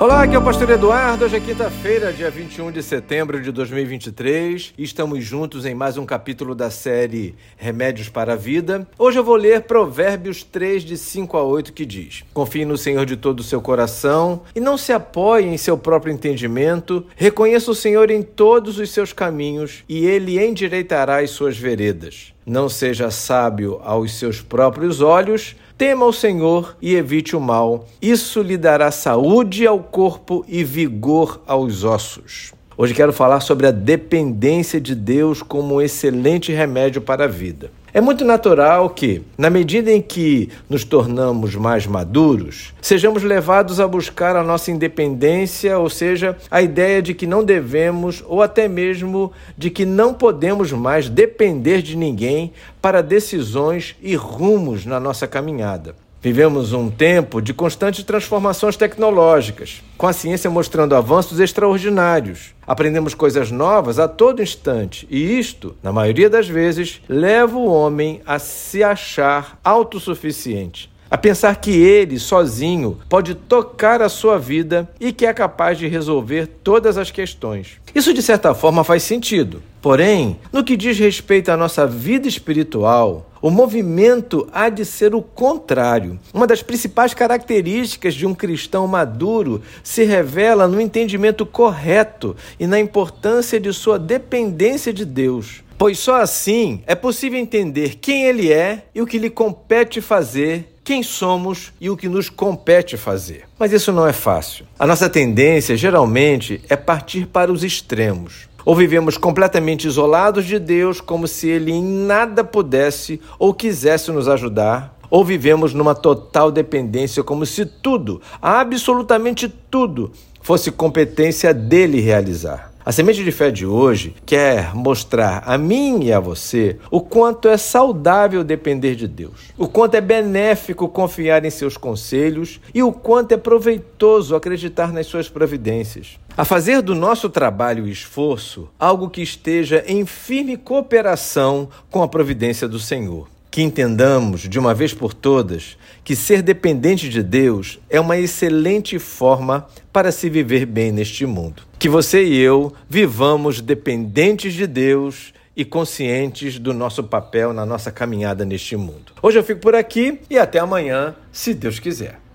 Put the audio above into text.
Olá, aqui é o Pastor Eduardo. Hoje é quinta-feira, dia 21 de setembro de 2023 e estamos juntos em mais um capítulo da série Remédios para a Vida. Hoje eu vou ler Provérbios 3, de 5 a 8, que diz: Confie no Senhor de todo o seu coração e não se apoie em seu próprio entendimento. Reconheça o Senhor em todos os seus caminhos e ele endireitará as suas veredas. Não seja sábio aos seus próprios olhos Tema o Senhor e evite o mal. Isso lhe dará saúde ao corpo e vigor aos ossos. Hoje quero falar sobre a dependência de Deus como um excelente remédio para a vida. É muito natural que, na medida em que nos tornamos mais maduros, sejamos levados a buscar a nossa independência, ou seja, a ideia de que não devemos ou até mesmo de que não podemos mais depender de ninguém para decisões e rumos na nossa caminhada. Vivemos um tempo de constantes transformações tecnológicas, com a ciência mostrando avanços extraordinários. Aprendemos coisas novas a todo instante, e isto, na maioria das vezes, leva o homem a se achar autossuficiente, a pensar que ele, sozinho, pode tocar a sua vida e que é capaz de resolver todas as questões. Isso, de certa forma, faz sentido. Porém, no que diz respeito à nossa vida espiritual, o movimento há de ser o contrário. Uma das principais características de um cristão maduro se revela no entendimento correto e na importância de sua dependência de Deus. Pois só assim é possível entender quem ele é e o que lhe compete fazer quem somos e o que nos compete fazer. Mas isso não é fácil. A nossa tendência, geralmente, é partir para os extremos. Ou vivemos completamente isolados de Deus, como se Ele em nada pudesse ou quisesse nos ajudar, ou vivemos numa total dependência, como se tudo, absolutamente tudo, fosse competência dele realizar. A semente de fé de hoje quer mostrar a mim e a você o quanto é saudável depender de Deus, o quanto é benéfico confiar em seus conselhos e o quanto é proveitoso acreditar nas suas providências. A fazer do nosso trabalho e esforço algo que esteja em firme cooperação com a providência do Senhor. Que entendamos de uma vez por todas que ser dependente de Deus é uma excelente forma para se viver bem neste mundo. Que você e eu vivamos dependentes de Deus e conscientes do nosso papel na nossa caminhada neste mundo. Hoje eu fico por aqui e até amanhã, se Deus quiser.